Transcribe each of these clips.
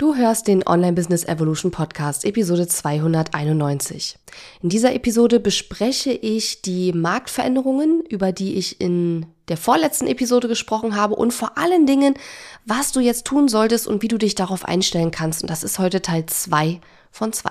Du hörst den Online Business Evolution Podcast, Episode 291. In dieser Episode bespreche ich die Marktveränderungen, über die ich in der vorletzten Episode gesprochen habe und vor allen Dingen, was du jetzt tun solltest und wie du dich darauf einstellen kannst. Und das ist heute Teil 2 von 2.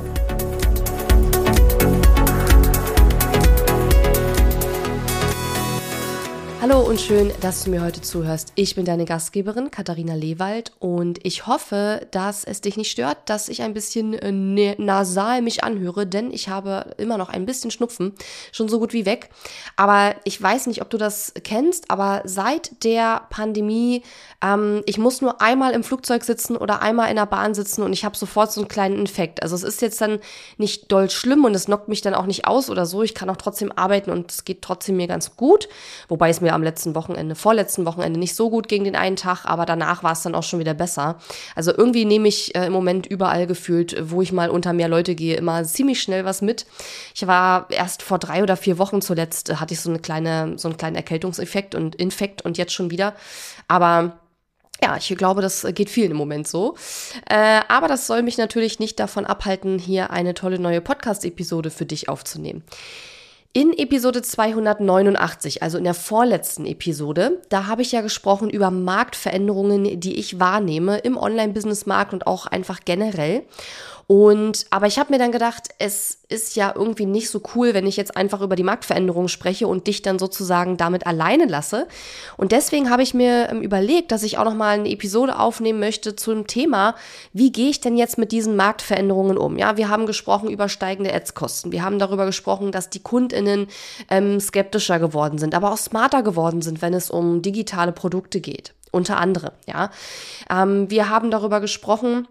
Hallo und schön, dass du mir heute zuhörst. Ich bin deine Gastgeberin Katharina Lewald und ich hoffe, dass es dich nicht stört, dass ich ein bisschen äh, nasal mich anhöre, denn ich habe immer noch ein bisschen Schnupfen, schon so gut wie weg. Aber ich weiß nicht, ob du das kennst, aber seit der Pandemie, ähm, ich muss nur einmal im Flugzeug sitzen oder einmal in der Bahn sitzen und ich habe sofort so einen kleinen Infekt. Also es ist jetzt dann nicht doll schlimm und es knockt mich dann auch nicht aus oder so. Ich kann auch trotzdem arbeiten und es geht trotzdem mir ganz gut, wobei es mir mir am letzten Wochenende, vorletzten Wochenende nicht so gut gegen den einen Tag, aber danach war es dann auch schon wieder besser. Also irgendwie nehme ich äh, im Moment überall gefühlt, wo ich mal unter mehr Leute gehe, immer ziemlich schnell was mit. Ich war erst vor drei oder vier Wochen zuletzt, äh, hatte ich so eine kleine, so einen kleinen Erkältungseffekt und Infekt und jetzt schon wieder. Aber ja, ich glaube, das geht vielen im Moment so. Äh, aber das soll mich natürlich nicht davon abhalten, hier eine tolle neue Podcast-Episode für dich aufzunehmen. In Episode 289, also in der vorletzten Episode, da habe ich ja gesprochen über Marktveränderungen, die ich wahrnehme im Online-Business-Markt und auch einfach generell. Und aber ich habe mir dann gedacht, es ist ja irgendwie nicht so cool, wenn ich jetzt einfach über die Marktveränderungen spreche und dich dann sozusagen damit alleine lasse. Und deswegen habe ich mir ähm, überlegt, dass ich auch noch mal eine Episode aufnehmen möchte zum Thema, wie gehe ich denn jetzt mit diesen Marktveränderungen um? Ja, wir haben gesprochen über steigende Ads-Kosten. Wir haben darüber gesprochen, dass die KundInnen ähm, skeptischer geworden sind, aber auch smarter geworden sind, wenn es um digitale Produkte geht. Unter anderem, ja. Ähm, wir haben darüber gesprochen,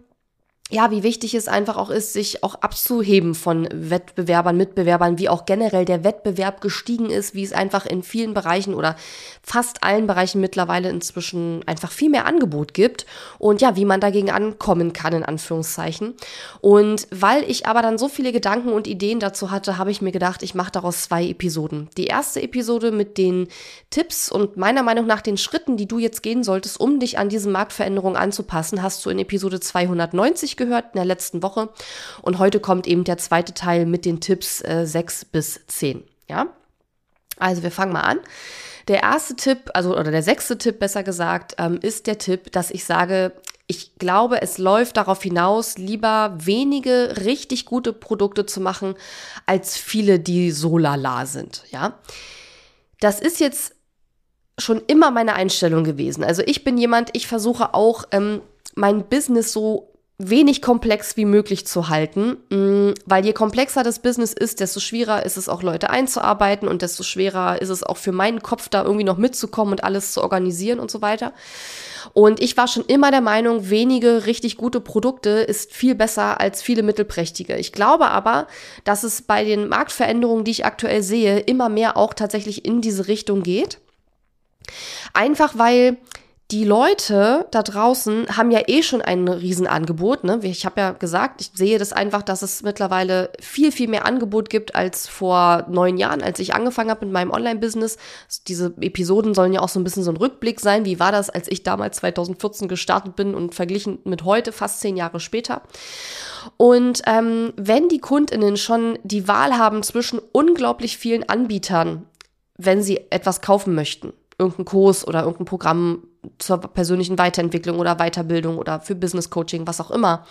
ja, wie wichtig es einfach auch ist, sich auch abzuheben von Wettbewerbern, Mitbewerbern, wie auch generell der Wettbewerb gestiegen ist, wie es einfach in vielen Bereichen oder fast allen Bereichen mittlerweile inzwischen einfach viel mehr Angebot gibt und ja, wie man dagegen ankommen kann, in Anführungszeichen. Und weil ich aber dann so viele Gedanken und Ideen dazu hatte, habe ich mir gedacht, ich mache daraus zwei Episoden. Die erste Episode mit den Tipps und meiner Meinung nach den Schritten, die du jetzt gehen solltest, um dich an diese Marktveränderung anzupassen, hast du in Episode 290 gehört in der letzten Woche. Und heute kommt eben der zweite Teil mit den Tipps äh, 6 bis 10. Ja? Also wir fangen mal an. Der erste Tipp, also oder der sechste Tipp besser gesagt, ähm, ist der Tipp, dass ich sage, ich glaube, es läuft darauf hinaus, lieber wenige richtig gute Produkte zu machen, als viele, die so lala sind. Ja, das ist jetzt schon immer meine Einstellung gewesen. Also ich bin jemand, ich versuche auch ähm, mein Business so wenig komplex wie möglich zu halten, mm, weil je komplexer das Business ist, desto schwerer ist es auch Leute einzuarbeiten und desto schwerer ist es auch für meinen Kopf da irgendwie noch mitzukommen und alles zu organisieren und so weiter. Und ich war schon immer der Meinung, wenige richtig gute Produkte ist viel besser als viele mittelprächtige. Ich glaube aber, dass es bei den Marktveränderungen, die ich aktuell sehe, immer mehr auch tatsächlich in diese Richtung geht. Einfach weil die Leute da draußen haben ja eh schon ein Riesenangebot. Ne? Ich habe ja gesagt, ich sehe das einfach, dass es mittlerweile viel, viel mehr Angebot gibt als vor neun Jahren, als ich angefangen habe mit meinem Online-Business. Diese Episoden sollen ja auch so ein bisschen so ein Rückblick sein. Wie war das, als ich damals 2014 gestartet bin und verglichen mit heute, fast zehn Jahre später? Und ähm, wenn die KundInnen schon die Wahl haben zwischen unglaublich vielen Anbietern, wenn sie etwas kaufen möchten, irgendeinen Kurs oder irgendein Programm zur persönlichen Weiterentwicklung oder Weiterbildung oder für Business Coaching, was auch immer,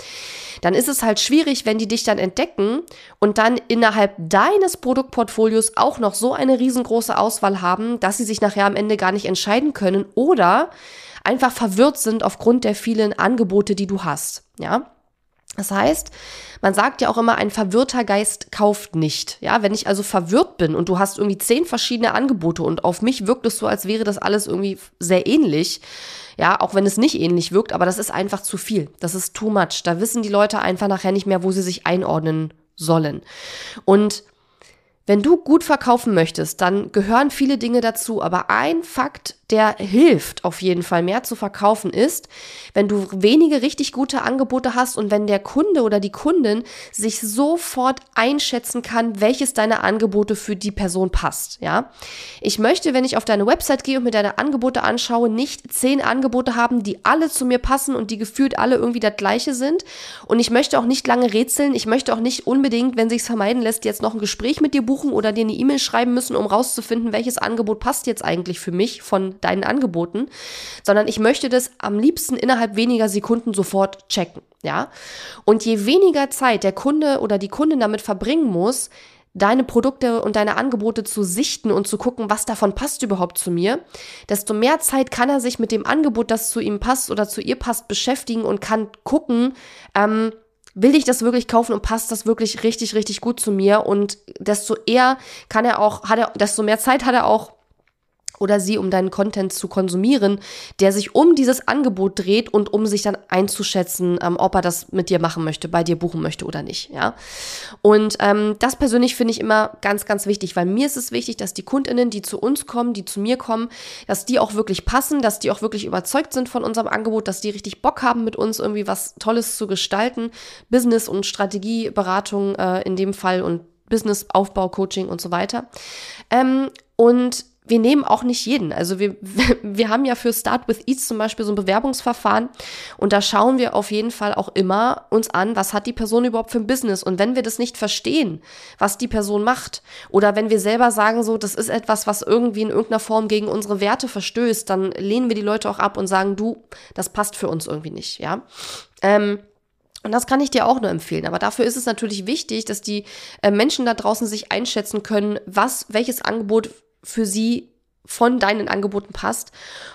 dann ist es halt schwierig, wenn die dich dann entdecken und dann innerhalb deines Produktportfolios auch noch so eine riesengroße Auswahl haben, dass sie sich nachher am Ende gar nicht entscheiden können oder einfach verwirrt sind aufgrund der vielen Angebote, die du hast, ja? Das heißt, man sagt ja auch immer, ein verwirrter Geist kauft nicht. Ja, wenn ich also verwirrt bin und du hast irgendwie zehn verschiedene Angebote und auf mich wirkt es so, als wäre das alles irgendwie sehr ähnlich. Ja, auch wenn es nicht ähnlich wirkt, aber das ist einfach zu viel. Das ist too much. Da wissen die Leute einfach nachher nicht mehr, wo sie sich einordnen sollen. Und wenn du gut verkaufen möchtest, dann gehören viele Dinge dazu, aber ein Fakt, der hilft auf jeden Fall mehr zu verkaufen ist, wenn du wenige richtig gute Angebote hast und wenn der Kunde oder die Kundin sich sofort einschätzen kann, welches deiner Angebote für die Person passt, ja? Ich möchte, wenn ich auf deine Website gehe und mir deine Angebote anschaue, nicht zehn Angebote haben, die alle zu mir passen und die gefühlt alle irgendwie das gleiche sind und ich möchte auch nicht lange rätseln, ich möchte auch nicht unbedingt, wenn sich's vermeiden lässt, jetzt noch ein Gespräch mit dir buchen buchen oder dir eine E-Mail schreiben müssen, um rauszufinden, welches Angebot passt jetzt eigentlich für mich von deinen Angeboten, sondern ich möchte das am liebsten innerhalb weniger Sekunden sofort checken, ja? Und je weniger Zeit der Kunde oder die Kundin damit verbringen muss, deine Produkte und deine Angebote zu sichten und zu gucken, was davon passt überhaupt zu mir, desto mehr Zeit kann er sich mit dem Angebot, das zu ihm passt oder zu ihr passt, beschäftigen und kann gucken, ähm, will ich das wirklich kaufen und passt das wirklich richtig, richtig gut zu mir und desto eher kann er auch, hat er, desto mehr Zeit hat er auch, oder sie, um deinen Content zu konsumieren, der sich um dieses Angebot dreht und um sich dann einzuschätzen, ähm, ob er das mit dir machen möchte, bei dir buchen möchte oder nicht, ja. Und ähm, das persönlich finde ich immer ganz, ganz wichtig, weil mir ist es wichtig, dass die KundInnen, die zu uns kommen, die zu mir kommen, dass die auch wirklich passen, dass die auch wirklich überzeugt sind von unserem Angebot, dass die richtig Bock haben, mit uns irgendwie was Tolles zu gestalten, Business- und Strategieberatung äh, in dem Fall und Business-Aufbau, Coaching und so weiter. Ähm, und wir nehmen auch nicht jeden. Also wir, wir haben ja für Start with Eats zum Beispiel so ein Bewerbungsverfahren und da schauen wir auf jeden Fall auch immer uns an, was hat die Person überhaupt für ein Business und wenn wir das nicht verstehen, was die Person macht oder wenn wir selber sagen so, das ist etwas, was irgendwie in irgendeiner Form gegen unsere Werte verstößt, dann lehnen wir die Leute auch ab und sagen, du, das passt für uns irgendwie nicht, ja. Ähm, und das kann ich dir auch nur empfehlen. Aber dafür ist es natürlich wichtig, dass die äh, Menschen da draußen sich einschätzen können, was, welches Angebot für sie von deinen Angeboten passt.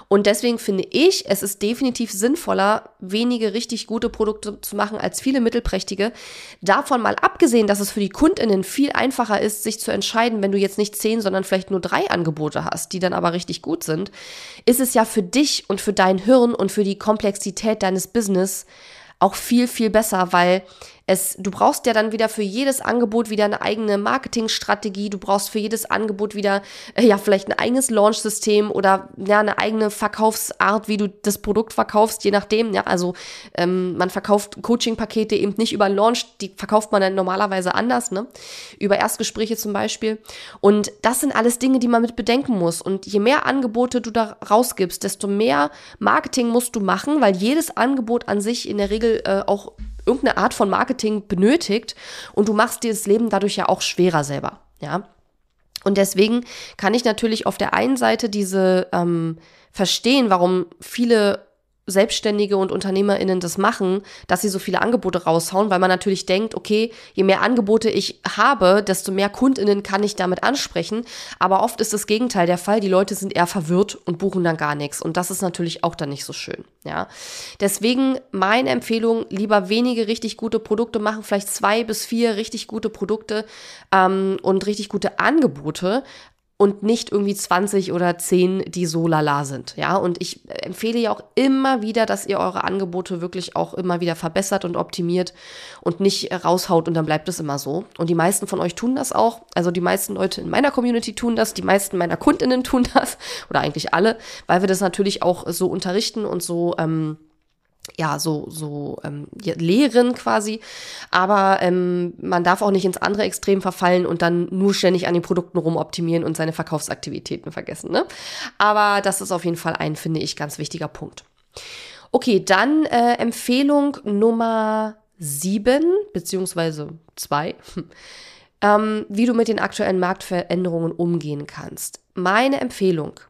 Und deswegen finde ich, es ist definitiv sinnvoller, wenige richtig gute Produkte zu machen als viele mittelprächtige. Davon mal abgesehen, dass es für die Kundinnen viel einfacher ist, sich zu entscheiden, wenn du jetzt nicht zehn, sondern vielleicht nur drei Angebote hast, die dann aber richtig gut sind, ist es ja für dich und für dein Hirn und für die Komplexität deines Business auch viel, viel besser, weil es, du brauchst ja dann wieder für jedes Angebot wieder eine eigene Marketingstrategie. Du brauchst für jedes Angebot wieder, äh, ja, vielleicht ein eigenes Launch-System oder ja, eine eigene Verkaufsart, wie du das Produkt verkaufst, je nachdem. Ja, also ähm, man verkauft Coaching-Pakete eben nicht über Launch, die verkauft man dann normalerweise anders, ne? Über Erstgespräche zum Beispiel. Und das sind alles Dinge, die man mit bedenken muss. Und je mehr Angebote du da rausgibst, desto mehr Marketing musst du machen, weil jedes Angebot an sich in der Regel äh, auch irgendeine Art von Marketing benötigt und du machst dir das Leben dadurch ja auch schwerer selber, ja. Und deswegen kann ich natürlich auf der einen Seite diese ähm, verstehen, warum viele Selbstständige und UnternehmerInnen das machen, dass sie so viele Angebote raushauen, weil man natürlich denkt, okay, je mehr Angebote ich habe, desto mehr KundInnen kann ich damit ansprechen. Aber oft ist das Gegenteil der Fall. Die Leute sind eher verwirrt und buchen dann gar nichts. Und das ist natürlich auch dann nicht so schön. Ja. Deswegen meine Empfehlung, lieber wenige richtig gute Produkte machen, vielleicht zwei bis vier richtig gute Produkte ähm, und richtig gute Angebote, und nicht irgendwie 20 oder 10, die so lala sind. Ja, und ich empfehle ja auch immer wieder, dass ihr eure Angebote wirklich auch immer wieder verbessert und optimiert und nicht raushaut und dann bleibt es immer so. Und die meisten von euch tun das auch. Also die meisten Leute in meiner Community tun das, die meisten meiner Kundinnen tun das oder eigentlich alle, weil wir das natürlich auch so unterrichten und so ähm, ja, so, so ähm, lehren quasi. Aber ähm, man darf auch nicht ins andere Extrem verfallen und dann nur ständig an den Produkten rumoptimieren und seine Verkaufsaktivitäten vergessen. Ne? Aber das ist auf jeden Fall ein, finde ich, ganz wichtiger Punkt. Okay, dann äh, Empfehlung Nummer sieben beziehungsweise zwei, ähm, wie du mit den aktuellen Marktveränderungen umgehen kannst. Meine Empfehlung,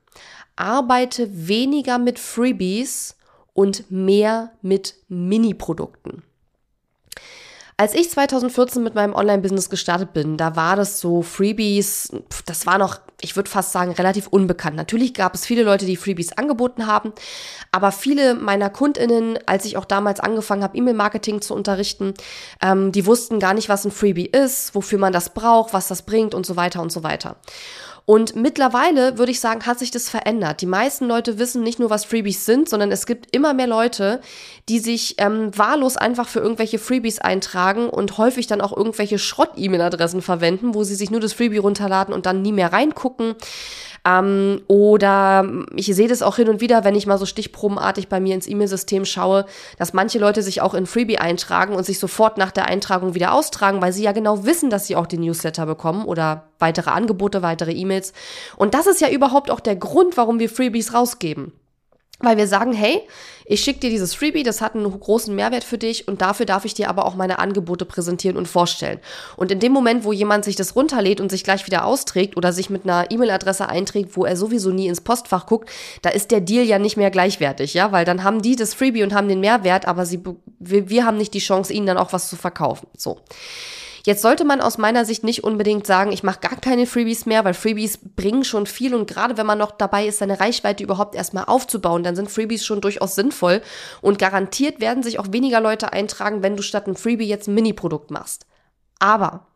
arbeite weniger mit Freebies und mehr mit Mini-Produkten. Als ich 2014 mit meinem Online-Business gestartet bin, da war das so Freebies, das war noch, ich würde fast sagen, relativ unbekannt. Natürlich gab es viele Leute, die Freebies angeboten haben, aber viele meiner KundInnen, als ich auch damals angefangen habe, E-Mail-Marketing zu unterrichten, ähm, die wussten gar nicht, was ein Freebie ist, wofür man das braucht, was das bringt und so weiter und so weiter. Und mittlerweile würde ich sagen, hat sich das verändert. Die meisten Leute wissen nicht nur, was Freebies sind, sondern es gibt immer mehr Leute, die sich ähm, wahllos einfach für irgendwelche Freebies eintragen und häufig dann auch irgendwelche Schrott-E-Mail-Adressen verwenden, wo sie sich nur das Freebie runterladen und dann nie mehr reingucken. Ähm, oder ich sehe das auch hin und wieder, wenn ich mal so stichprobenartig bei mir ins E-Mail-System schaue, dass manche Leute sich auch in Freebie eintragen und sich sofort nach der Eintragung wieder austragen, weil sie ja genau wissen, dass sie auch den Newsletter bekommen oder weitere Angebote, weitere E-Mails. Und das ist ja überhaupt auch der Grund, warum wir Freebies rausgeben. Weil wir sagen, hey, ich schicke dir dieses Freebie, das hat einen großen Mehrwert für dich und dafür darf ich dir aber auch meine Angebote präsentieren und vorstellen. Und in dem Moment, wo jemand sich das runterlädt und sich gleich wieder austrägt oder sich mit einer E-Mail-Adresse einträgt, wo er sowieso nie ins Postfach guckt, da ist der Deal ja nicht mehr gleichwertig, ja, weil dann haben die das Freebie und haben den Mehrwert, aber sie, wir, wir haben nicht die Chance, ihnen dann auch was zu verkaufen. So. Jetzt sollte man aus meiner Sicht nicht unbedingt sagen, ich mache gar keine Freebies mehr, weil Freebies bringen schon viel und gerade wenn man noch dabei ist, seine Reichweite überhaupt erstmal aufzubauen, dann sind Freebies schon durchaus sinnvoll und garantiert werden sich auch weniger Leute eintragen, wenn du statt ein Freebie jetzt ein Mini-Produkt machst. Aber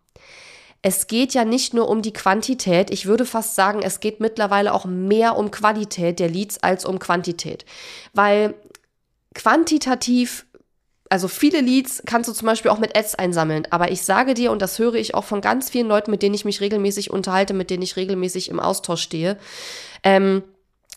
es geht ja nicht nur um die Quantität, ich würde fast sagen, es geht mittlerweile auch mehr um Qualität der Leads als um Quantität. Weil quantitativ also viele Leads kannst du zum Beispiel auch mit Ads einsammeln. Aber ich sage dir, und das höre ich auch von ganz vielen Leuten, mit denen ich mich regelmäßig unterhalte, mit denen ich regelmäßig im Austausch stehe, ähm,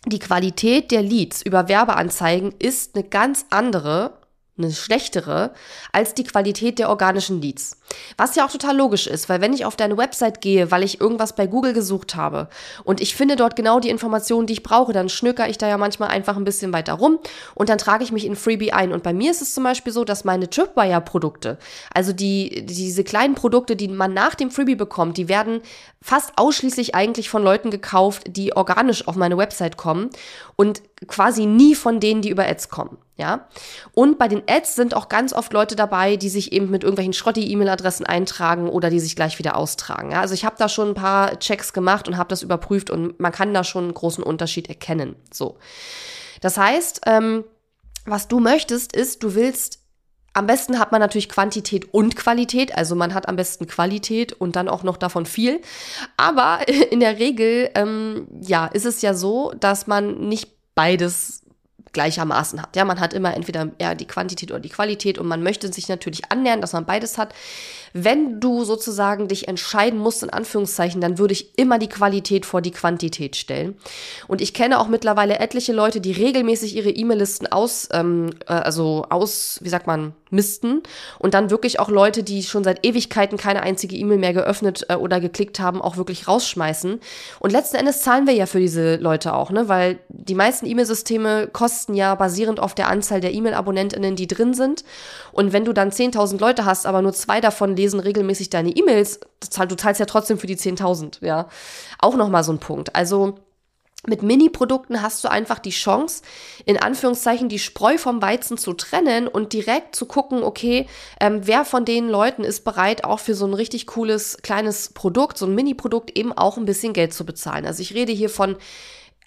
die Qualität der Leads über Werbeanzeigen ist eine ganz andere eine schlechtere als die Qualität der organischen Leads. Was ja auch total logisch ist, weil wenn ich auf deine Website gehe, weil ich irgendwas bei Google gesucht habe und ich finde dort genau die Informationen, die ich brauche, dann schnöker ich da ja manchmal einfach ein bisschen weiter rum und dann trage ich mich in Freebie ein. Und bei mir ist es zum Beispiel so, dass meine Tripwire-Produkte, also die, diese kleinen Produkte, die man nach dem Freebie bekommt, die werden fast ausschließlich eigentlich von Leuten gekauft, die organisch auf meine Website kommen und quasi nie von denen, die über Ads kommen. Ja. Und bei den Ads sind auch ganz oft Leute dabei, die sich eben mit irgendwelchen Schrotti-E-Mail-Adressen eintragen oder die sich gleich wieder austragen. Ja. Also ich habe da schon ein paar Checks gemacht und habe das überprüft und man kann da schon einen großen Unterschied erkennen. So. Das heißt, ähm, was du möchtest, ist, du willst am besten hat man natürlich Quantität und Qualität, also man hat am besten Qualität und dann auch noch davon viel. Aber in der Regel, ähm, ja, ist es ja so, dass man nicht beides gleichermaßen hat. Ja, man hat immer entweder eher die Quantität oder die Qualität und man möchte sich natürlich annähern, dass man beides hat. Wenn du sozusagen dich entscheiden musst, in Anführungszeichen, dann würde ich immer die Qualität vor die Quantität stellen. Und ich kenne auch mittlerweile etliche Leute, die regelmäßig ihre E-Mail-Listen aus, ähm, äh, also aus, wie sagt man, misten und dann wirklich auch Leute, die schon seit Ewigkeiten keine einzige E-Mail mehr geöffnet äh, oder geklickt haben, auch wirklich rausschmeißen. Und letzten Endes zahlen wir ja für diese Leute auch, ne, weil die meisten E-Mail-Systeme kosten ja basierend auf der Anzahl der E-Mail-AbonnentInnen, die drin sind. Und wenn du dann 10.000 Leute hast, aber nur zwei davon lesen regelmäßig deine E-Mails, du zahlst ja trotzdem für die 10.000, ja. Auch nochmal so ein Punkt. Also, mit Mini-Produkten hast du einfach die Chance, in Anführungszeichen die Spreu vom Weizen zu trennen und direkt zu gucken, okay, ähm, wer von den Leuten ist bereit, auch für so ein richtig cooles kleines Produkt, so ein Mini-Produkt eben auch ein bisschen Geld zu bezahlen. Also ich rede hier von,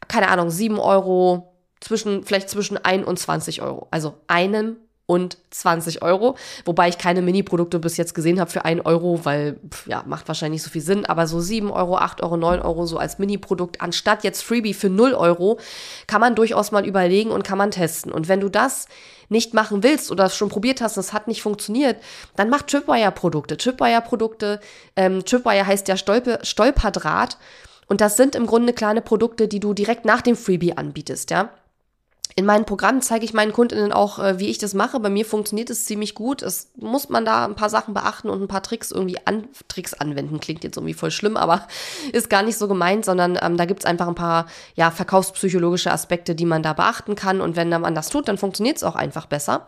keine Ahnung, 7 Euro, zwischen, vielleicht zwischen 1 und 20 Euro. Also einem und 20 Euro. Wobei ich keine Mini-Produkte bis jetzt gesehen habe für 1 Euro, weil, ja, macht wahrscheinlich nicht so viel Sinn. Aber so 7 Euro, 8 Euro, 9 Euro so als Mini-Produkt anstatt jetzt Freebie für 0 Euro, kann man durchaus mal überlegen und kann man testen. Und wenn du das nicht machen willst oder schon probiert hast und es hat nicht funktioniert, dann mach Tripwire-Produkte. Tripwire-Produkte, ähm, Tripwire heißt ja Stolpe, Stolperdraht. Und das sind im Grunde kleine Produkte, die du direkt nach dem Freebie anbietest, ja. In meinen Programmen zeige ich meinen Kundinnen auch, äh, wie ich das mache. Bei mir funktioniert es ziemlich gut. Es muss man da ein paar Sachen beachten und ein paar Tricks irgendwie an, Tricks anwenden. Klingt jetzt irgendwie voll schlimm, aber ist gar nicht so gemeint, sondern ähm, da gibt's einfach ein paar ja, verkaufspsychologische Aspekte, die man da beachten kann. Und wenn man das tut, dann funktioniert es auch einfach besser.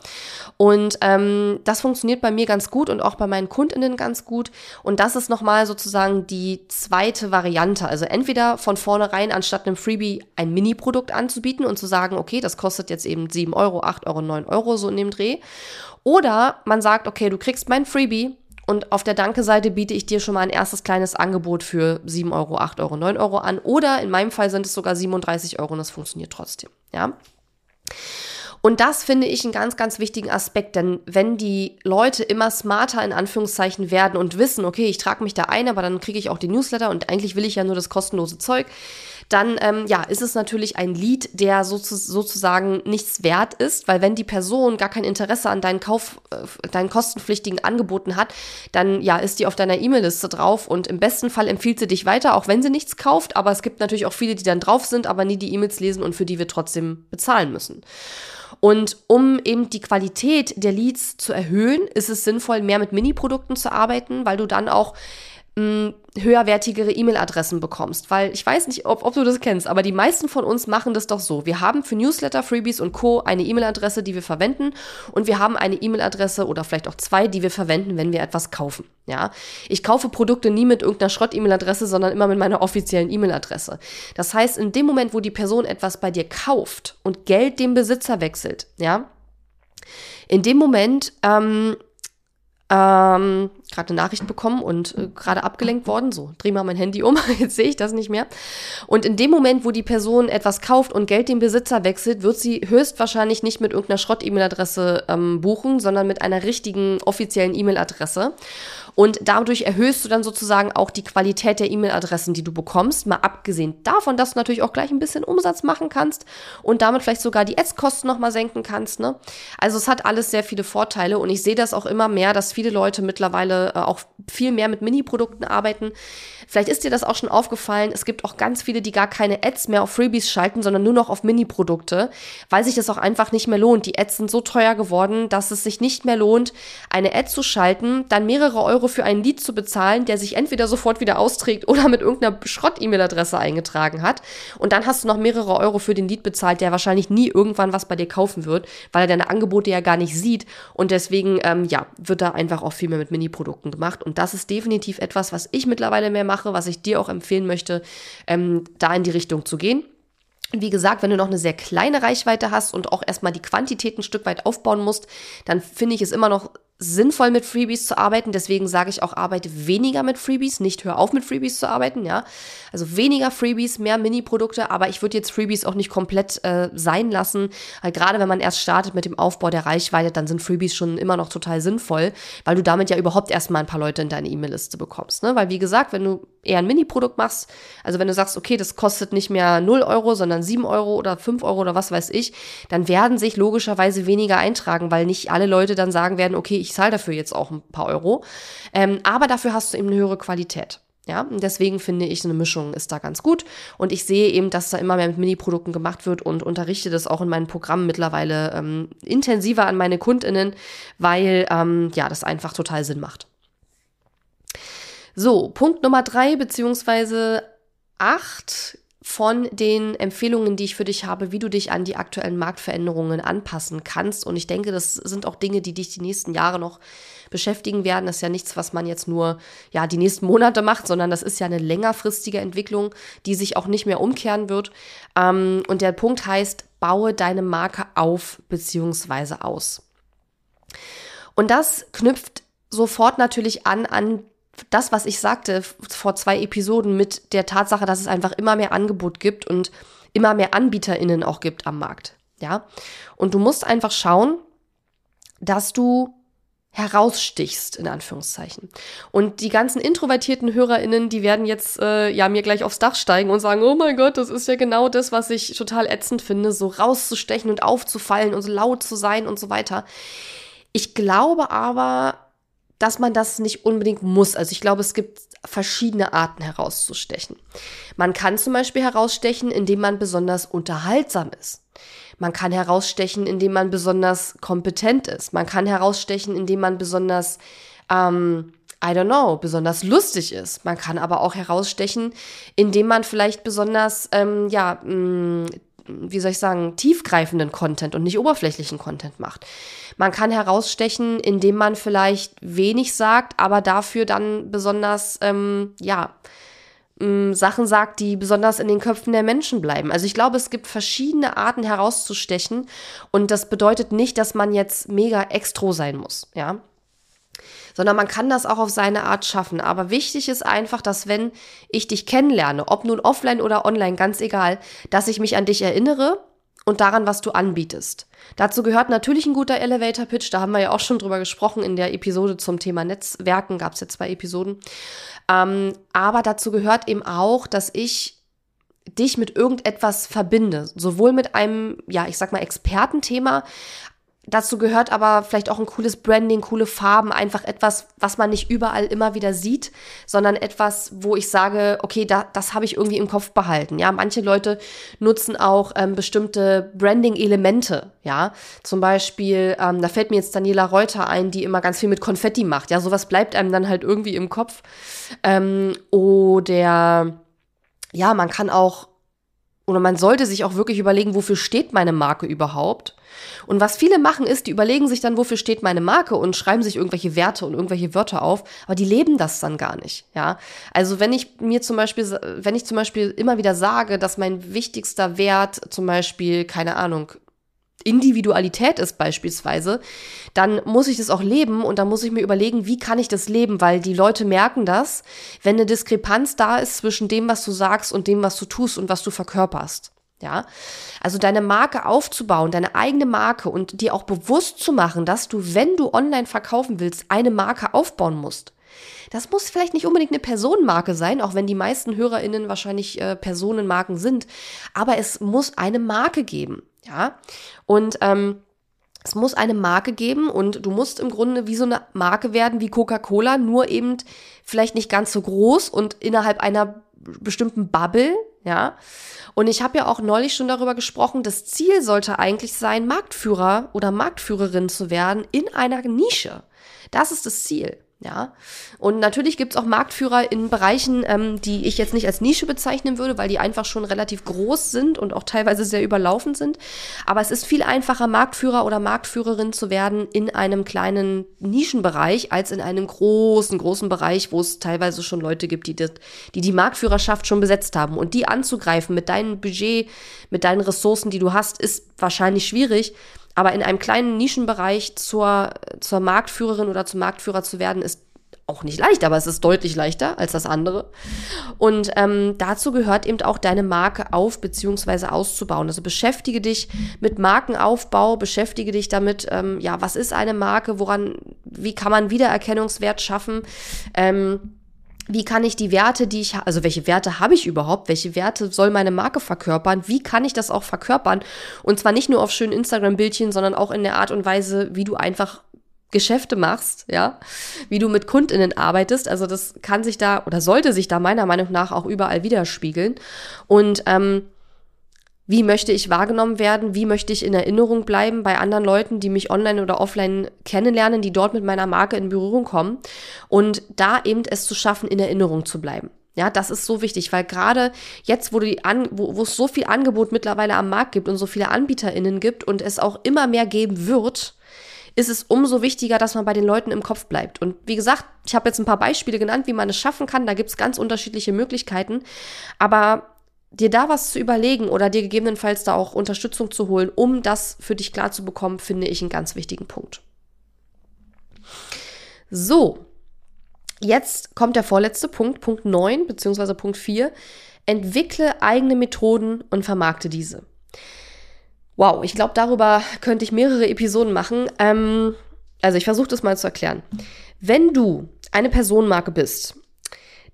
Und ähm, das funktioniert bei mir ganz gut und auch bei meinen Kundinnen ganz gut. Und das ist nochmal sozusagen die zweite Variante. Also entweder von vornherein anstatt einem Freebie ein Mini-Produkt anzubieten und zu sagen, okay, das kostet jetzt eben 7 Euro, 8 Euro, 9 Euro so in dem Dreh. Oder man sagt, okay, du kriegst mein Freebie und auf der Danke-Seite biete ich dir schon mal ein erstes kleines Angebot für 7 Euro, 8 Euro, 9 Euro an. Oder in meinem Fall sind es sogar 37 Euro und das funktioniert trotzdem. Ja. Und das finde ich einen ganz, ganz wichtigen Aspekt, denn wenn die Leute immer smarter in Anführungszeichen werden und wissen, okay, ich trage mich da ein, aber dann kriege ich auch die Newsletter und eigentlich will ich ja nur das kostenlose Zeug, dann ähm, ja, ist es natürlich ein Lied, der sozusagen nichts wert ist, weil wenn die Person gar kein Interesse an deinen Kauf, äh, deinen kostenpflichtigen Angeboten hat, dann ja, ist die auf deiner E-Mail-Liste drauf und im besten Fall empfiehlt sie dich weiter, auch wenn sie nichts kauft, aber es gibt natürlich auch viele, die dann drauf sind, aber nie die E-Mails lesen und für die wir trotzdem bezahlen müssen. Und um eben die Qualität der Leads zu erhöhen, ist es sinnvoll, mehr mit Mini-Produkten zu arbeiten, weil du dann auch mh, höherwertigere E-Mail-Adressen bekommst. Weil ich weiß nicht, ob, ob du das kennst, aber die meisten von uns machen das doch so. Wir haben für Newsletter, Freebies und Co. eine E-Mail-Adresse, die wir verwenden und wir haben eine E-Mail-Adresse oder vielleicht auch zwei, die wir verwenden, wenn wir etwas kaufen. Ja, ich kaufe Produkte nie mit irgendeiner Schrott-E-Mail-Adresse, sondern immer mit meiner offiziellen E-Mail-Adresse. Das heißt, in dem Moment, wo die Person etwas bei dir kauft und Geld dem Besitzer wechselt, ja, in dem Moment ähm, ähm, gerade eine Nachricht bekommen und äh, gerade abgelenkt worden. So, dreh mal mein Handy um, jetzt sehe ich das nicht mehr. Und in dem Moment, wo die Person etwas kauft und Geld dem Besitzer wechselt, wird sie höchstwahrscheinlich nicht mit irgendeiner Schrott-E-Mail-Adresse ähm, buchen, sondern mit einer richtigen offiziellen E-Mail-Adresse. Und dadurch erhöhst du dann sozusagen auch die Qualität der E-Mail-Adressen, die du bekommst. Mal abgesehen davon, dass du natürlich auch gleich ein bisschen Umsatz machen kannst und damit vielleicht sogar die Ads-Kosten nochmal senken kannst. Ne? Also es hat alles sehr viele Vorteile und ich sehe das auch immer mehr, dass viele Leute mittlerweile äh, auch viel mehr mit Mini-Produkten arbeiten. Vielleicht ist dir das auch schon aufgefallen. Es gibt auch ganz viele, die gar keine Ads mehr auf Freebies schalten, sondern nur noch auf Mini-Produkte, weil sich das auch einfach nicht mehr lohnt. Die Ads sind so teuer geworden, dass es sich nicht mehr lohnt, eine Ad zu schalten, dann mehrere Euro für einen Lead zu bezahlen, der sich entweder sofort wieder austrägt oder mit irgendeiner Schrott-E-Mail-Adresse eingetragen hat. Und dann hast du noch mehrere Euro für den Lead bezahlt, der wahrscheinlich nie irgendwann was bei dir kaufen wird, weil er deine Angebote ja gar nicht sieht. Und deswegen, ähm, ja, wird da einfach auch viel mehr mit Mini-Produkten gemacht. Und das ist definitiv etwas, was ich mittlerweile mehr mache, was ich dir auch empfehlen möchte, ähm, da in die Richtung zu gehen. Wie gesagt, wenn du noch eine sehr kleine Reichweite hast und auch erstmal die Quantität ein Stück weit aufbauen musst, dann finde ich es immer noch sinnvoll mit Freebies zu arbeiten. Deswegen sage ich auch, arbeite weniger mit Freebies, nicht hör auf mit Freebies zu arbeiten, ja. Also weniger Freebies, mehr Mini-Produkte, aber ich würde jetzt Freebies auch nicht komplett äh, sein lassen. Weil gerade wenn man erst startet mit dem Aufbau der Reichweite, dann sind Freebies schon immer noch total sinnvoll, weil du damit ja überhaupt erstmal ein paar Leute in deine E-Mail-Liste bekommst. Ne? Weil wie gesagt, wenn du eher ein Mini-Produkt machst, also wenn du sagst, okay, das kostet nicht mehr 0 Euro, sondern 7 Euro oder 5 Euro oder was weiß ich, dann werden sich logischerweise weniger eintragen, weil nicht alle Leute dann sagen werden, okay, ich zahle dafür jetzt auch ein paar Euro. Ähm, aber dafür hast du eben eine höhere Qualität. Ja, und deswegen finde ich, eine Mischung ist da ganz gut. Und ich sehe eben, dass da immer mehr mit Mini-Produkten gemacht wird und unterrichte das auch in meinen Programmen mittlerweile ähm, intensiver an meine KundInnen, weil ähm, ja, das einfach total Sinn macht. So, Punkt Nummer drei beziehungsweise acht von den Empfehlungen, die ich für dich habe, wie du dich an die aktuellen Marktveränderungen anpassen kannst. Und ich denke, das sind auch Dinge, die dich die nächsten Jahre noch beschäftigen werden. Das ist ja nichts, was man jetzt nur ja die nächsten Monate macht, sondern das ist ja eine längerfristige Entwicklung, die sich auch nicht mehr umkehren wird. Ähm, und der Punkt heißt, baue deine Marke auf bzw. aus. Und das knüpft sofort natürlich an an das, was ich sagte vor zwei Episoden mit der Tatsache, dass es einfach immer mehr Angebot gibt und immer mehr AnbieterInnen auch gibt am Markt. Ja. Und du musst einfach schauen, dass du herausstichst, in Anführungszeichen. Und die ganzen introvertierten HörerInnen, die werden jetzt äh, ja mir gleich aufs Dach steigen und sagen, oh mein Gott, das ist ja genau das, was ich total ätzend finde, so rauszustechen und aufzufallen und so laut zu sein und so weiter. Ich glaube aber, dass man das nicht unbedingt muss. Also ich glaube, es gibt verschiedene Arten herauszustechen. Man kann zum Beispiel herausstechen, indem man besonders unterhaltsam ist. Man kann herausstechen, indem man besonders kompetent ist. Man kann herausstechen, indem man besonders, ähm, I don't know, besonders lustig ist. Man kann aber auch herausstechen, indem man vielleicht besonders, ähm, ja, mh, mm, wie soll ich sagen, tiefgreifenden Content und nicht oberflächlichen Content macht. Man kann herausstechen, indem man vielleicht wenig sagt, aber dafür dann besonders, ähm, ja, mh, Sachen sagt, die besonders in den Köpfen der Menschen bleiben. Also ich glaube, es gibt verschiedene Arten herauszustechen und das bedeutet nicht, dass man jetzt mega extro sein muss, ja sondern man kann das auch auf seine Art schaffen. Aber wichtig ist einfach, dass wenn ich dich kennenlerne, ob nun offline oder online, ganz egal, dass ich mich an dich erinnere und daran, was du anbietest. Dazu gehört natürlich ein guter Elevator Pitch, da haben wir ja auch schon drüber gesprochen in der Episode zum Thema Netzwerken, gab es ja zwei Episoden. Ähm, aber dazu gehört eben auch, dass ich dich mit irgendetwas verbinde, sowohl mit einem, ja, ich sag mal, Expertenthema, Dazu gehört aber vielleicht auch ein cooles Branding, coole Farben, einfach etwas, was man nicht überall immer wieder sieht, sondern etwas, wo ich sage, okay, da, das habe ich irgendwie im Kopf behalten. Ja, manche Leute nutzen auch ähm, bestimmte Branding-Elemente. Ja, zum Beispiel, ähm, da fällt mir jetzt Daniela Reuter ein, die immer ganz viel mit Konfetti macht. Ja, sowas bleibt einem dann halt irgendwie im Kopf. Ähm, oder ja, man kann auch oder man sollte sich auch wirklich überlegen, wofür steht meine Marke überhaupt? Und was viele machen ist, die überlegen sich dann, wofür steht meine Marke und schreiben sich irgendwelche Werte und irgendwelche Wörter auf, aber die leben das dann gar nicht, ja. Also wenn ich mir zum Beispiel, wenn ich zum Beispiel immer wieder sage, dass mein wichtigster Wert zum Beispiel, keine Ahnung, Individualität ist beispielsweise, dann muss ich das auch leben und dann muss ich mir überlegen, wie kann ich das leben, weil die Leute merken das, wenn eine Diskrepanz da ist zwischen dem, was du sagst und dem, was du tust und was du verkörperst. Ja, also deine Marke aufzubauen, deine eigene Marke und dir auch bewusst zu machen, dass du, wenn du online verkaufen willst, eine Marke aufbauen musst. Das muss vielleicht nicht unbedingt eine Personenmarke sein, auch wenn die meisten HörerInnen wahrscheinlich äh, Personenmarken sind, aber es muss eine Marke geben. Ja, und ähm, es muss eine Marke geben und du musst im Grunde wie so eine Marke werden wie Coca-Cola, nur eben vielleicht nicht ganz so groß und innerhalb einer bestimmten Bubble, ja. Und ich habe ja auch neulich schon darüber gesprochen, das Ziel sollte eigentlich sein, Marktführer oder Marktführerin zu werden in einer Nische. Das ist das Ziel. Ja, und natürlich gibt's auch Marktführer in Bereichen, ähm, die ich jetzt nicht als Nische bezeichnen würde, weil die einfach schon relativ groß sind und auch teilweise sehr überlaufen sind. Aber es ist viel einfacher, Marktführer oder Marktführerin zu werden in einem kleinen Nischenbereich als in einem großen, großen Bereich, wo es teilweise schon Leute gibt, die, das, die die Marktführerschaft schon besetzt haben. Und die anzugreifen mit deinem Budget, mit deinen Ressourcen, die du hast, ist wahrscheinlich schwierig. Aber in einem kleinen Nischenbereich zur, zur Marktführerin oder zum Marktführer zu werden, ist auch nicht leicht, aber es ist deutlich leichter als das andere. Und ähm, dazu gehört eben auch deine Marke auf bzw. auszubauen. Also beschäftige dich mit Markenaufbau, beschäftige dich damit, ähm, ja, was ist eine Marke, woran, wie kann man Wiedererkennungswert schaffen? Ähm, wie kann ich die Werte, die ich, also welche Werte habe ich überhaupt? Welche Werte soll meine Marke verkörpern? Wie kann ich das auch verkörpern? Und zwar nicht nur auf schönen Instagram-Bildchen, sondern auch in der Art und Weise, wie du einfach Geschäfte machst, ja, wie du mit KundInnen arbeitest. Also das kann sich da oder sollte sich da meiner Meinung nach auch überall widerspiegeln. Und ähm, wie möchte ich wahrgenommen werden? Wie möchte ich in Erinnerung bleiben bei anderen Leuten, die mich online oder offline kennenlernen, die dort mit meiner Marke in Berührung kommen? Und da eben es zu schaffen, in Erinnerung zu bleiben. Ja, das ist so wichtig, weil gerade jetzt, wo, die an, wo, wo es so viel Angebot mittlerweile am Markt gibt und so viele AnbieterInnen gibt und es auch immer mehr geben wird, ist es umso wichtiger, dass man bei den Leuten im Kopf bleibt. Und wie gesagt, ich habe jetzt ein paar Beispiele genannt, wie man es schaffen kann. Da gibt es ganz unterschiedliche Möglichkeiten. Aber dir da was zu überlegen oder dir gegebenenfalls da auch Unterstützung zu holen, um das für dich klar zu bekommen, finde ich einen ganz wichtigen Punkt. So, jetzt kommt der vorletzte Punkt, Punkt 9 bzw. Punkt 4. Entwickle eigene Methoden und vermarkte diese. Wow, ich glaube, darüber könnte ich mehrere Episoden machen. Ähm, also ich versuche das mal zu erklären. Wenn du eine Personenmarke bist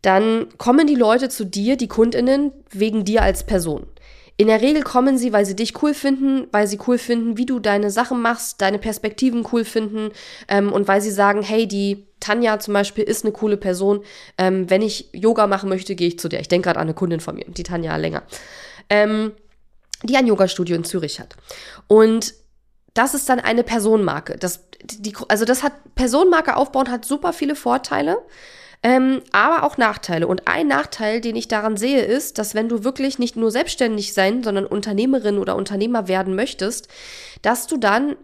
dann kommen die Leute zu dir, die Kundinnen, wegen dir als Person. In der Regel kommen sie, weil sie dich cool finden, weil sie cool finden, wie du deine Sachen machst, deine Perspektiven cool finden ähm, und weil sie sagen, hey, die Tanja zum Beispiel ist eine coole Person. Ähm, wenn ich Yoga machen möchte, gehe ich zu der. Ich denke gerade an eine Kundin von mir, die Tanja länger, ähm, die ein Yoga-Studio in Zürich hat. Und das ist dann eine Personenmarke. Das, die, also das hat Personenmarke aufbauen hat super viele Vorteile. Ähm, aber auch Nachteile. Und ein Nachteil, den ich daran sehe, ist, dass wenn du wirklich nicht nur selbstständig sein, sondern Unternehmerin oder Unternehmer werden möchtest, dass du dann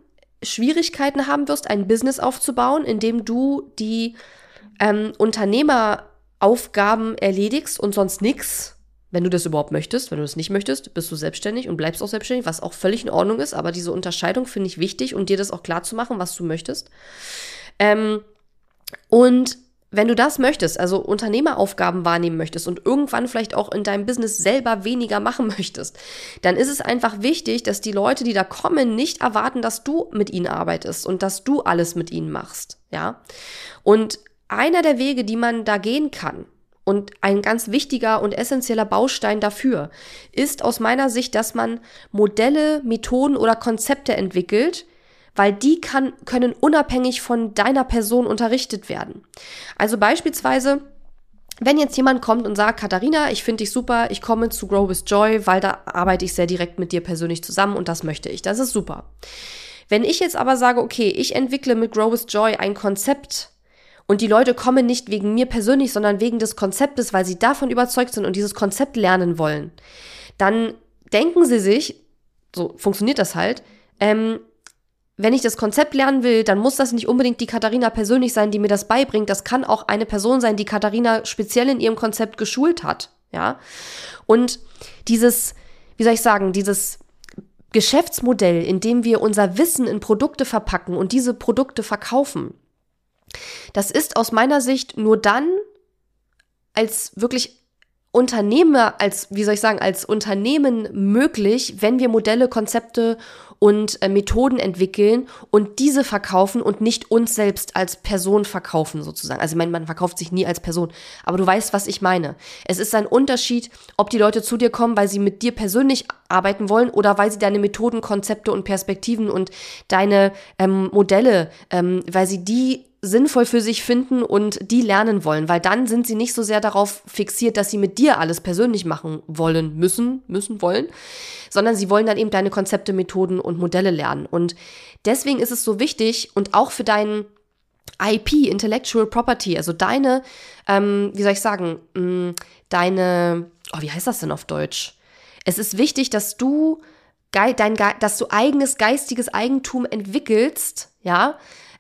Schwierigkeiten haben wirst, ein Business aufzubauen, in dem du die ähm, Unternehmer Aufgaben erledigst und sonst nix, wenn du das überhaupt möchtest. Wenn du das nicht möchtest, bist du selbstständig und bleibst auch selbstständig, was auch völlig in Ordnung ist. Aber diese Unterscheidung finde ich wichtig und dir das auch klar zu machen, was du möchtest. Ähm, und wenn du das möchtest, also Unternehmeraufgaben wahrnehmen möchtest und irgendwann vielleicht auch in deinem Business selber weniger machen möchtest, dann ist es einfach wichtig, dass die Leute, die da kommen, nicht erwarten, dass du mit ihnen arbeitest und dass du alles mit ihnen machst, ja? Und einer der Wege, die man da gehen kann, und ein ganz wichtiger und essentieller Baustein dafür ist aus meiner Sicht, dass man Modelle, Methoden oder Konzepte entwickelt, weil die kann, können unabhängig von deiner Person unterrichtet werden. Also beispielsweise, wenn jetzt jemand kommt und sagt, Katharina, ich finde dich super, ich komme zu Grow with Joy, weil da arbeite ich sehr direkt mit dir persönlich zusammen und das möchte ich. Das ist super. Wenn ich jetzt aber sage, okay, ich entwickle mit Grow with Joy ein Konzept, und die Leute kommen nicht wegen mir persönlich, sondern wegen des Konzeptes, weil sie davon überzeugt sind und dieses Konzept lernen wollen. Dann denken sie sich, so funktioniert das halt, ähm, wenn ich das Konzept lernen will, dann muss das nicht unbedingt die Katharina persönlich sein, die mir das beibringt. Das kann auch eine Person sein, die Katharina speziell in ihrem Konzept geschult hat. Ja. Und dieses, wie soll ich sagen, dieses Geschäftsmodell, in dem wir unser Wissen in Produkte verpacken und diese Produkte verkaufen, das ist aus meiner Sicht nur dann als wirklich Unternehmer, als, wie soll ich sagen, als Unternehmen möglich, wenn wir Modelle, Konzepte und äh, Methoden entwickeln und diese verkaufen und nicht uns selbst als Person verkaufen sozusagen. Also ich meine, man verkauft sich nie als Person, aber du weißt, was ich meine. Es ist ein Unterschied, ob die Leute zu dir kommen, weil sie mit dir persönlich arbeiten wollen oder weil sie deine Methoden, Konzepte und Perspektiven und deine ähm, Modelle, ähm, weil sie die sinnvoll für sich finden und die lernen wollen, weil dann sind sie nicht so sehr darauf fixiert, dass sie mit dir alles persönlich machen wollen, müssen, müssen, wollen, sondern sie wollen dann eben deine Konzepte, Methoden und Modelle lernen. Und deswegen ist es so wichtig und auch für deinen IP, Intellectual Property, also deine, ähm, wie soll ich sagen, mh, mm, deine, oh, wie heißt das denn auf Deutsch? Es ist wichtig, dass du dein, dass du eigenes geistiges Eigentum entwickelst, ja,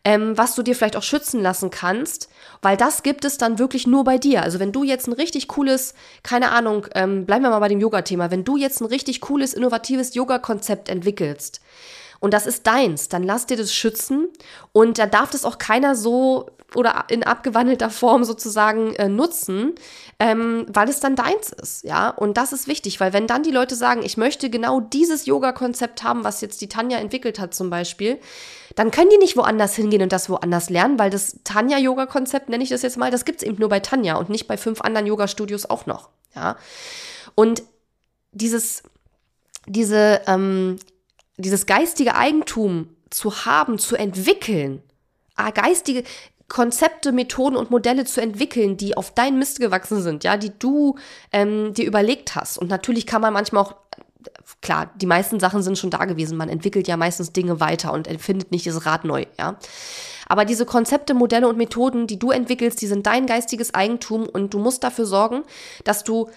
ähm, was du dir vielleicht auch schützen lassen kannst, weil das gibt es dann wirklich nur bei dir. Also wenn du jetzt ein richtig cooles, keine Ahnung, ähm, bleiben wir mal bei dem Yoga-Thema, wenn du jetzt ein richtig cooles, innovatives Yoga-Konzept entwickelst, und das ist deins, dann lass dir das schützen und da darf das auch keiner so oder in abgewandelter Form sozusagen äh, nutzen, ähm, weil es dann deins ist, ja. Und das ist wichtig, weil wenn dann die Leute sagen, ich möchte genau dieses Yoga-Konzept haben, was jetzt die Tanja entwickelt hat zum Beispiel, dann können die nicht woanders hingehen und das woanders lernen, weil das Tanja-Yoga-Konzept, nenne ich das jetzt mal, das gibt's eben nur bei Tanja und nicht bei fünf anderen Yoga-Studios auch noch, ja. Und dieses, diese, ähm, dieses geistige Eigentum zu haben, zu entwickeln, ah, geistige Konzepte, Methoden und Modelle zu entwickeln, die auf dein Mist gewachsen sind, ja, die du ähm, dir überlegt hast. Und natürlich kann man manchmal auch klar, die meisten Sachen sind schon da gewesen. Man entwickelt ja meistens Dinge weiter und erfindet nicht das Rad neu, ja. Aber diese Konzepte, Modelle und Methoden, die du entwickelst, die sind dein geistiges Eigentum und du musst dafür sorgen, dass du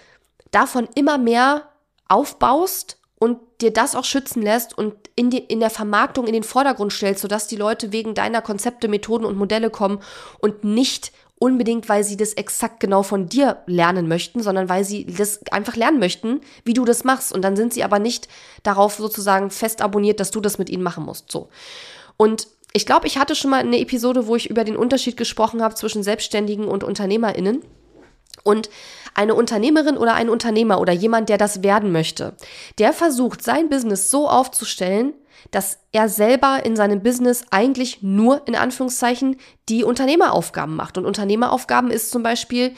davon immer mehr aufbaust und dir das auch schützen lässt und in, die, in der Vermarktung in den Vordergrund stellst, sodass die Leute wegen deiner Konzepte, Methoden und Modelle kommen und nicht unbedingt, weil sie das exakt genau von dir lernen möchten, sondern weil sie das einfach lernen möchten, wie du das machst. Und dann sind sie aber nicht darauf sozusagen fest abonniert, dass du das mit ihnen machen musst. So. Und ich glaube, ich hatte schon mal eine Episode, wo ich über den Unterschied gesprochen habe zwischen Selbstständigen und UnternehmerInnen. Und eine Unternehmerin oder ein Unternehmer oder jemand, der das werden möchte, der versucht, sein Business so aufzustellen, dass er selber in seinem Business eigentlich nur in Anführungszeichen die Unternehmeraufgaben macht. Und Unternehmeraufgaben ist zum Beispiel,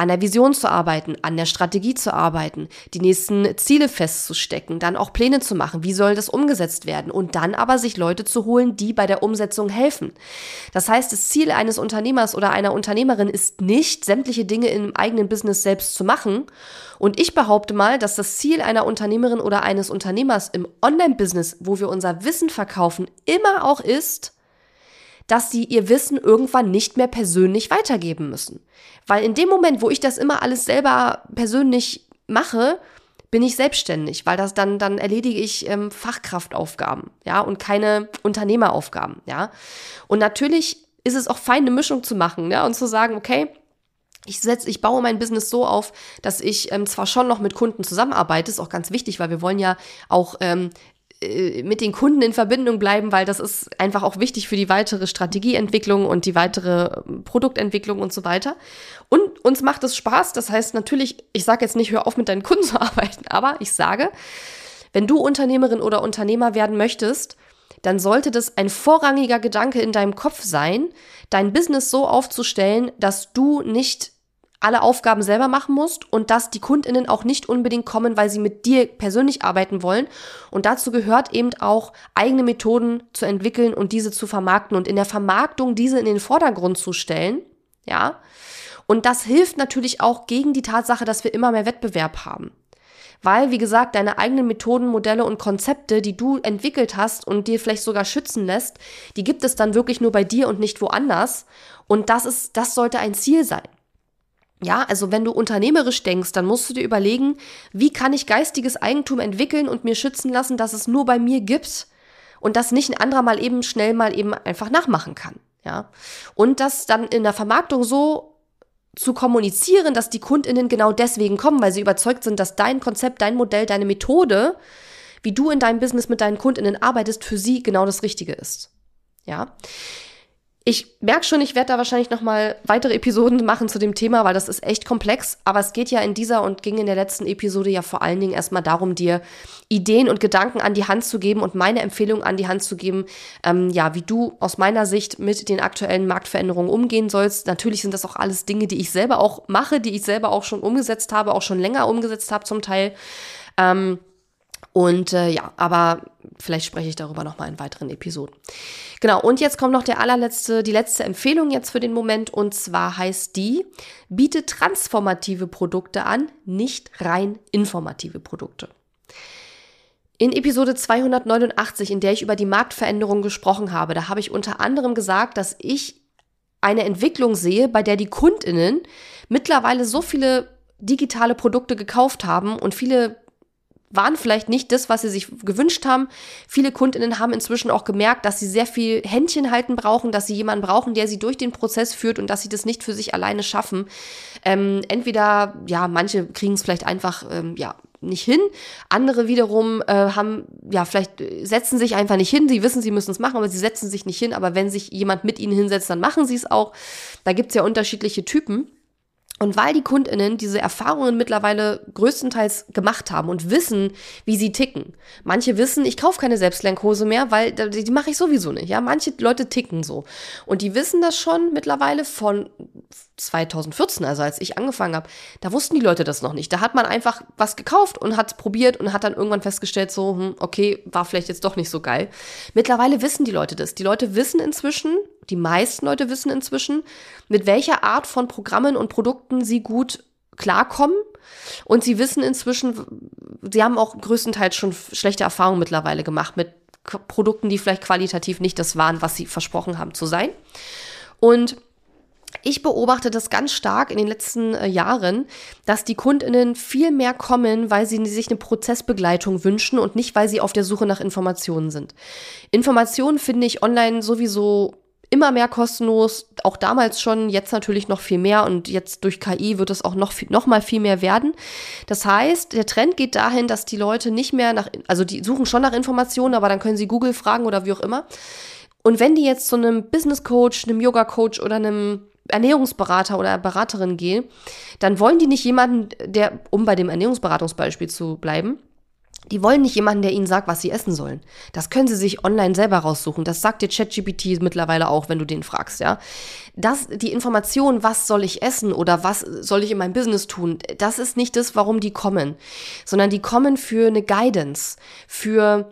an der Vision zu arbeiten, an der Strategie zu arbeiten, die nächsten Ziele festzustecken, dann auch Pläne zu machen, wie soll das umgesetzt werden und dann aber sich Leute zu holen, die bei der Umsetzung helfen. Das heißt, das Ziel eines Unternehmers oder einer Unternehmerin ist nicht, sämtliche Dinge im eigenen Business selbst zu machen. Und ich behaupte mal, dass das Ziel einer Unternehmerin oder eines Unternehmers im Online-Business, wo wir unser Wissen verkaufen, immer auch ist, dass sie ihr Wissen irgendwann nicht mehr persönlich weitergeben müssen. Weil in dem Moment, wo ich das immer alles selber persönlich mache, bin ich selbstständig, weil das dann, dann erledige ich ähm, Fachkraftaufgaben, ja, und keine Unternehmeraufgaben, ja. Und natürlich ist es auch fein, eine Mischung zu machen, ja, und zu sagen, okay, ich setze, ich baue mein Business so auf, dass ich ähm, zwar schon noch mit Kunden zusammenarbeite, ist auch ganz wichtig, weil wir wollen ja auch ähm, äh, mit den Kunden in Verbindung bleiben, weil das ist einfach auch wichtig für die weitere Strategieentwicklung und die weitere ähm, Produktentwicklung und so weiter. Und uns macht es Spaß. Das heißt natürlich, ich sage jetzt nicht, hör auf mit deinen Kunden zu arbeiten, aber ich sage, wenn du Unternehmerin oder Unternehmer werden möchtest, dann sollte das ein vorrangiger Gedanke in deinem Kopf sein, dein Business so aufzustellen, dass du nicht alle Aufgaben selber machen musst und dass die Kundinnen auch nicht unbedingt kommen, weil sie mit dir persönlich arbeiten wollen. Und dazu gehört eben auch eigene Methoden zu entwickeln und diese zu vermarkten und in der Vermarktung diese in den Vordergrund zu stellen. Ja. Und das hilft natürlich auch gegen die Tatsache, dass wir immer mehr Wettbewerb haben. Weil, wie gesagt, deine eigenen Methoden, Modelle und Konzepte, die du entwickelt hast und dir vielleicht sogar schützen lässt, die gibt es dann wirklich nur bei dir und nicht woanders. Und das ist, das sollte ein Ziel sein. Ja, also wenn du unternehmerisch denkst, dann musst du dir überlegen, wie kann ich geistiges Eigentum entwickeln und mir schützen lassen, dass es nur bei mir gibt und das nicht ein anderer mal eben schnell mal eben einfach nachmachen kann. Ja, und das dann in der Vermarktung so zu kommunizieren, dass die KundInnen genau deswegen kommen, weil sie überzeugt sind, dass dein Konzept, dein Modell, deine Methode, wie du in deinem Business mit deinen KundInnen arbeitest, für sie genau das Richtige ist. Ja. Ich merke schon, ich werde da wahrscheinlich noch mal weitere Episoden machen zu dem Thema, weil das ist echt komplex. Aber es geht ja in dieser und ging in der letzten Episode ja vor allen Dingen erstmal darum, dir Ideen und Gedanken an die Hand zu geben und meine Empfehlung an die Hand zu geben, ähm, ja, wie du aus meiner Sicht mit den aktuellen Marktveränderungen umgehen sollst. Natürlich sind das auch alles Dinge, die ich selber auch mache, die ich selber auch schon umgesetzt habe, auch schon länger umgesetzt habe zum Teil. Ähm, und äh, ja, aber vielleicht spreche ich darüber nochmal in weiteren Episoden. Genau, und jetzt kommt noch der allerletzte, die letzte Empfehlung jetzt für den Moment. Und zwar heißt die, biete transformative Produkte an, nicht rein informative Produkte. In Episode 289, in der ich über die Marktveränderung gesprochen habe, da habe ich unter anderem gesagt, dass ich eine Entwicklung sehe, bei der die Kundinnen mittlerweile so viele digitale Produkte gekauft haben und viele waren vielleicht nicht das, was sie sich gewünscht haben. Viele Kundinnen haben inzwischen auch gemerkt, dass sie sehr viel Händchen halten brauchen, dass sie jemanden brauchen, der sie durch den Prozess führt und dass sie das nicht für sich alleine schaffen. Ähm, entweder, ja, manche kriegen es vielleicht einfach, ähm, ja, nicht hin. Andere wiederum äh, haben, ja, vielleicht setzen sich einfach nicht hin. Sie wissen, sie müssen es machen, aber sie setzen sich nicht hin. Aber wenn sich jemand mit ihnen hinsetzt, dann machen sie es auch. Da gibt's ja unterschiedliche Typen. Und weil die Kundinnen diese Erfahrungen mittlerweile größtenteils gemacht haben und wissen, wie sie ticken. Manche wissen, ich kaufe keine Selbstlenkhose mehr, weil die, die mache ich sowieso nicht. Ja, manche Leute ticken so. Und die wissen das schon mittlerweile von 2014, also als ich angefangen habe. Da wussten die Leute das noch nicht. Da hat man einfach was gekauft und hat probiert und hat dann irgendwann festgestellt, so, hm, okay, war vielleicht jetzt doch nicht so geil. Mittlerweile wissen die Leute das. Die Leute wissen inzwischen, die meisten Leute wissen inzwischen, mit welcher Art von Programmen und Produkten sie gut klarkommen. Und sie wissen inzwischen, sie haben auch größtenteils schon schlechte Erfahrungen mittlerweile gemacht mit Produkten, die vielleicht qualitativ nicht das waren, was sie versprochen haben zu sein. Und ich beobachte das ganz stark in den letzten äh, Jahren, dass die Kundinnen viel mehr kommen, weil sie sich eine Prozessbegleitung wünschen und nicht, weil sie auf der Suche nach Informationen sind. Informationen finde ich online sowieso immer mehr kostenlos, auch damals schon, jetzt natürlich noch viel mehr und jetzt durch KI wird es auch noch, noch mal viel mehr werden. Das heißt, der Trend geht dahin, dass die Leute nicht mehr nach, also die suchen schon nach Informationen, aber dann können sie Google fragen oder wie auch immer. Und wenn die jetzt zu einem Business Coach, einem Yoga Coach oder einem Ernährungsberater oder Beraterin gehen, dann wollen die nicht jemanden, der, um bei dem Ernährungsberatungsbeispiel zu bleiben, die wollen nicht jemanden, der ihnen sagt, was sie essen sollen. Das können sie sich online selber raussuchen. Das sagt dir ChatGPT mittlerweile auch, wenn du den fragst, ja. Das, die Information, was soll ich essen oder was soll ich in meinem Business tun, das ist nicht das, warum die kommen, sondern die kommen für eine Guidance, für,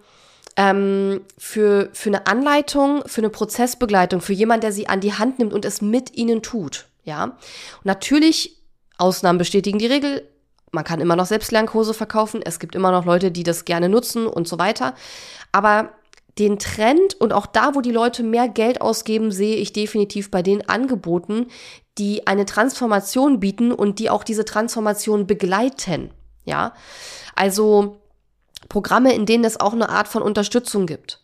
ähm, für, für eine Anleitung, für eine Prozessbegleitung, für jemanden, der sie an die Hand nimmt und es mit ihnen tut, ja. Und natürlich, Ausnahmen bestätigen die Regel, man kann immer noch Selbstlernkurse verkaufen, es gibt immer noch Leute, die das gerne nutzen und so weiter. Aber den Trend und auch da, wo die Leute mehr Geld ausgeben, sehe ich definitiv bei den Angeboten, die eine Transformation bieten und die auch diese Transformation begleiten. Ja, also Programme, in denen es auch eine Art von Unterstützung gibt.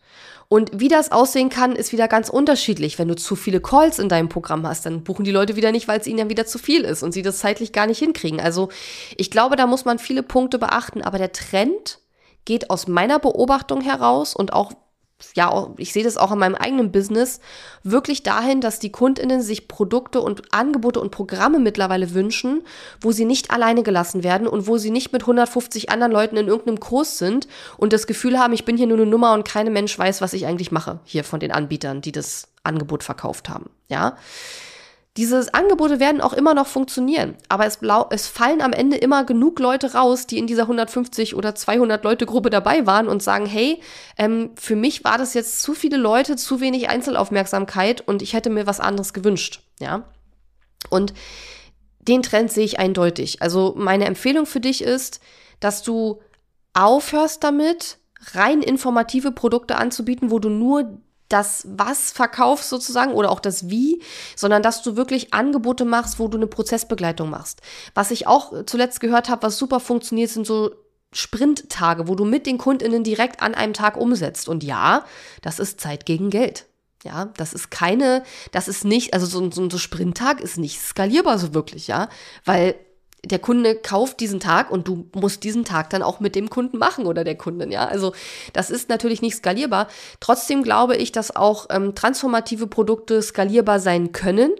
Und wie das aussehen kann, ist wieder ganz unterschiedlich. Wenn du zu viele Calls in deinem Programm hast, dann buchen die Leute wieder nicht, weil es ihnen dann wieder zu viel ist und sie das zeitlich gar nicht hinkriegen. Also ich glaube, da muss man viele Punkte beachten. Aber der Trend geht aus meiner Beobachtung heraus und auch ja, ich sehe das auch in meinem eigenen Business, wirklich dahin, dass die Kundinnen sich Produkte und Angebote und Programme mittlerweile wünschen, wo sie nicht alleine gelassen werden und wo sie nicht mit 150 anderen Leuten in irgendeinem Kurs sind und das Gefühl haben, ich bin hier nur eine Nummer und kein Mensch weiß, was ich eigentlich mache, hier von den Anbietern, die das Angebot verkauft haben, ja. Diese Angebote werden auch immer noch funktionieren, aber es, es, fallen am Ende immer genug Leute raus, die in dieser 150 oder 200 Leute Gruppe dabei waren und sagen, hey, ähm, für mich war das jetzt zu viele Leute, zu wenig Einzelaufmerksamkeit und ich hätte mir was anderes gewünscht, ja. Und den Trend sehe ich eindeutig. Also meine Empfehlung für dich ist, dass du aufhörst damit, rein informative Produkte anzubieten, wo du nur das Was verkaufst sozusagen oder auch das Wie, sondern dass du wirklich Angebote machst, wo du eine Prozessbegleitung machst. Was ich auch zuletzt gehört habe, was super funktioniert, sind so Sprinttage, wo du mit den Kundinnen direkt an einem Tag umsetzt. Und ja, das ist Zeit gegen Geld. Ja, das ist keine, das ist nicht, also so, so ein Sprinttag ist nicht skalierbar so wirklich, ja, weil der Kunde kauft diesen Tag und du musst diesen Tag dann auch mit dem Kunden machen oder der Kundin, ja. Also das ist natürlich nicht skalierbar. Trotzdem glaube ich, dass auch ähm, transformative Produkte skalierbar sein können.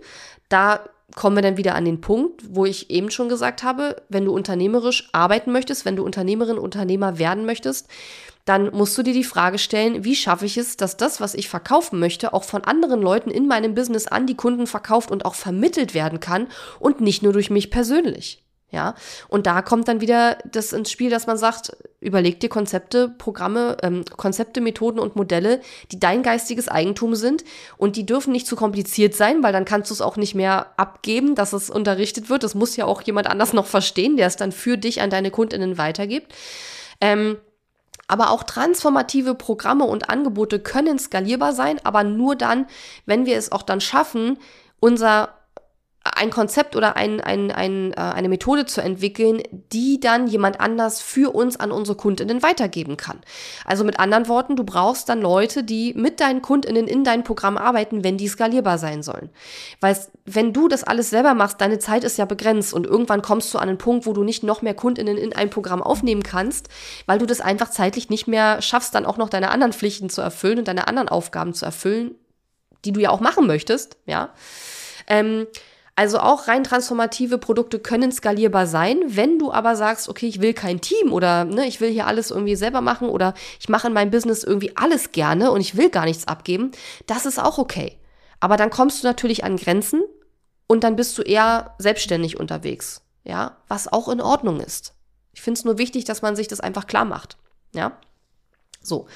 Da kommen wir dann wieder an den Punkt, wo ich eben schon gesagt habe, wenn du unternehmerisch arbeiten möchtest, wenn du Unternehmerin, Unternehmer werden möchtest, dann musst du dir die Frage stellen, wie schaffe ich es, dass das, was ich verkaufen möchte, auch von anderen Leuten in meinem Business an die Kunden verkauft und auch vermittelt werden kann und nicht nur durch mich persönlich. Ja, und da kommt dann wieder das ins Spiel, dass man sagt, überleg dir Konzepte, Programme, ähm, Konzepte, Methoden und Modelle, die dein geistiges Eigentum sind und die dürfen nicht zu kompliziert sein, weil dann kannst du es auch nicht mehr abgeben, dass es unterrichtet wird. Das muss ja auch jemand anders noch verstehen, der es dann für dich an deine Kundinnen weitergibt. Ähm, aber auch transformative Programme und Angebote können skalierbar sein, aber nur dann, wenn wir es auch dann schaffen, unser ein Konzept oder ein, ein, ein, äh, eine Methode zu entwickeln, die dann jemand anders für uns an unsere Kundinnen weitergeben kann. Also mit anderen Worten, du brauchst dann Leute, die mit deinen Kundinnen in dein Programm arbeiten, wenn die skalierbar sein sollen. Weil wenn du das alles selber machst, deine Zeit ist ja begrenzt und irgendwann kommst du an einen Punkt, wo du nicht noch mehr Kundinnen in ein Programm aufnehmen kannst, weil du das einfach zeitlich nicht mehr schaffst, dann auch noch deine anderen Pflichten zu erfüllen und deine anderen Aufgaben zu erfüllen, die du ja auch machen möchtest, ja. Ähm, also auch rein transformative Produkte können skalierbar sein. Wenn du aber sagst, okay, ich will kein Team oder ne, ich will hier alles irgendwie selber machen oder ich mache in meinem Business irgendwie alles gerne und ich will gar nichts abgeben, das ist auch okay. Aber dann kommst du natürlich an Grenzen und dann bist du eher selbstständig unterwegs. Ja, was auch in Ordnung ist. Ich finde es nur wichtig, dass man sich das einfach klar macht. Ja. So.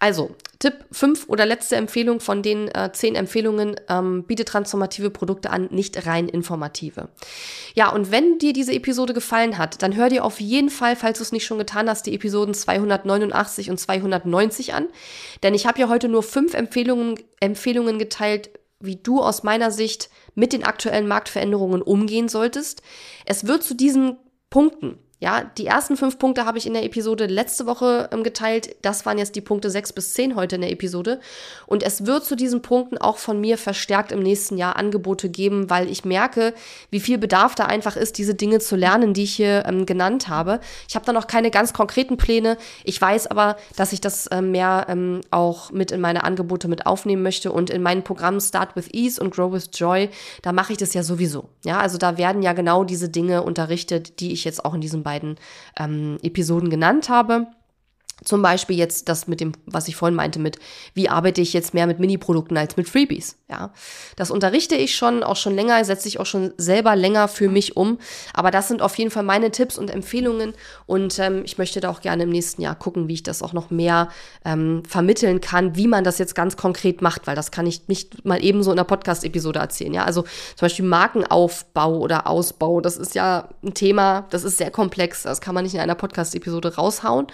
Also, Tipp 5 oder letzte Empfehlung von den äh, 10 Empfehlungen, ähm, biete transformative Produkte an, nicht rein informative. Ja, und wenn dir diese Episode gefallen hat, dann hör dir auf jeden Fall, falls du es nicht schon getan hast, die Episoden 289 und 290 an. Denn ich habe ja heute nur fünf Empfehlungen, Empfehlungen geteilt, wie du aus meiner Sicht mit den aktuellen Marktveränderungen umgehen solltest. Es wird zu diesen Punkten ja, die ersten fünf Punkte habe ich in der Episode letzte Woche ähm, geteilt. Das waren jetzt die Punkte sechs bis zehn heute in der Episode. Und es wird zu diesen Punkten auch von mir verstärkt im nächsten Jahr Angebote geben, weil ich merke, wie viel Bedarf da einfach ist, diese Dinge zu lernen, die ich hier ähm, genannt habe. Ich habe da noch keine ganz konkreten Pläne. Ich weiß aber, dass ich das ähm, mehr ähm, auch mit in meine Angebote mit aufnehmen möchte. Und in meinen Programmen Start with Ease und Grow with Joy, da mache ich das ja sowieso. Ja, also da werden ja genau diese Dinge unterrichtet, die ich jetzt auch in diesem beiden ähm, Episoden genannt habe. Zum Beispiel jetzt das mit dem, was ich vorhin meinte, mit wie arbeite ich jetzt mehr mit Mini-Produkten als mit Freebies. Ja, das unterrichte ich schon, auch schon länger, setze ich auch schon selber länger für mich um. Aber das sind auf jeden Fall meine Tipps und Empfehlungen und ähm, ich möchte da auch gerne im nächsten Jahr gucken, wie ich das auch noch mehr ähm, vermitteln kann, wie man das jetzt ganz konkret macht, weil das kann ich nicht mal eben so in einer Podcast-Episode erzählen. Ja, also zum Beispiel Markenaufbau oder Ausbau, das ist ja ein Thema, das ist sehr komplex, das kann man nicht in einer Podcast-Episode raushauen.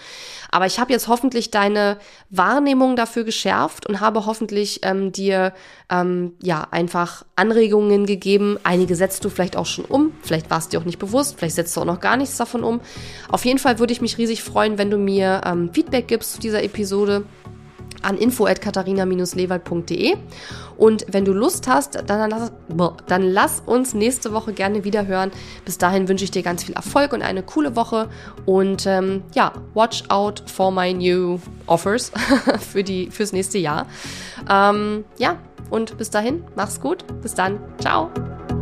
Aber ich habe jetzt hoffentlich deine Wahrnehmung dafür geschärft und habe hoffentlich ähm, dir ähm, ja einfach Anregungen gegeben. Einige setzt du vielleicht auch schon um, vielleicht war es dir auch nicht bewusst, vielleicht setzt du auch noch gar nichts davon um. Auf jeden Fall würde ich mich riesig freuen, wenn du mir ähm, Feedback gibst zu dieser Episode an info@katharina-lewald.de und wenn du Lust hast, dann lass, dann lass uns nächste Woche gerne wieder hören. Bis dahin wünsche ich dir ganz viel Erfolg und eine coole Woche und ähm, ja, watch out for my new offers für die fürs nächste Jahr. Ähm, ja, und bis dahin, mach's gut. Bis dann. Ciao.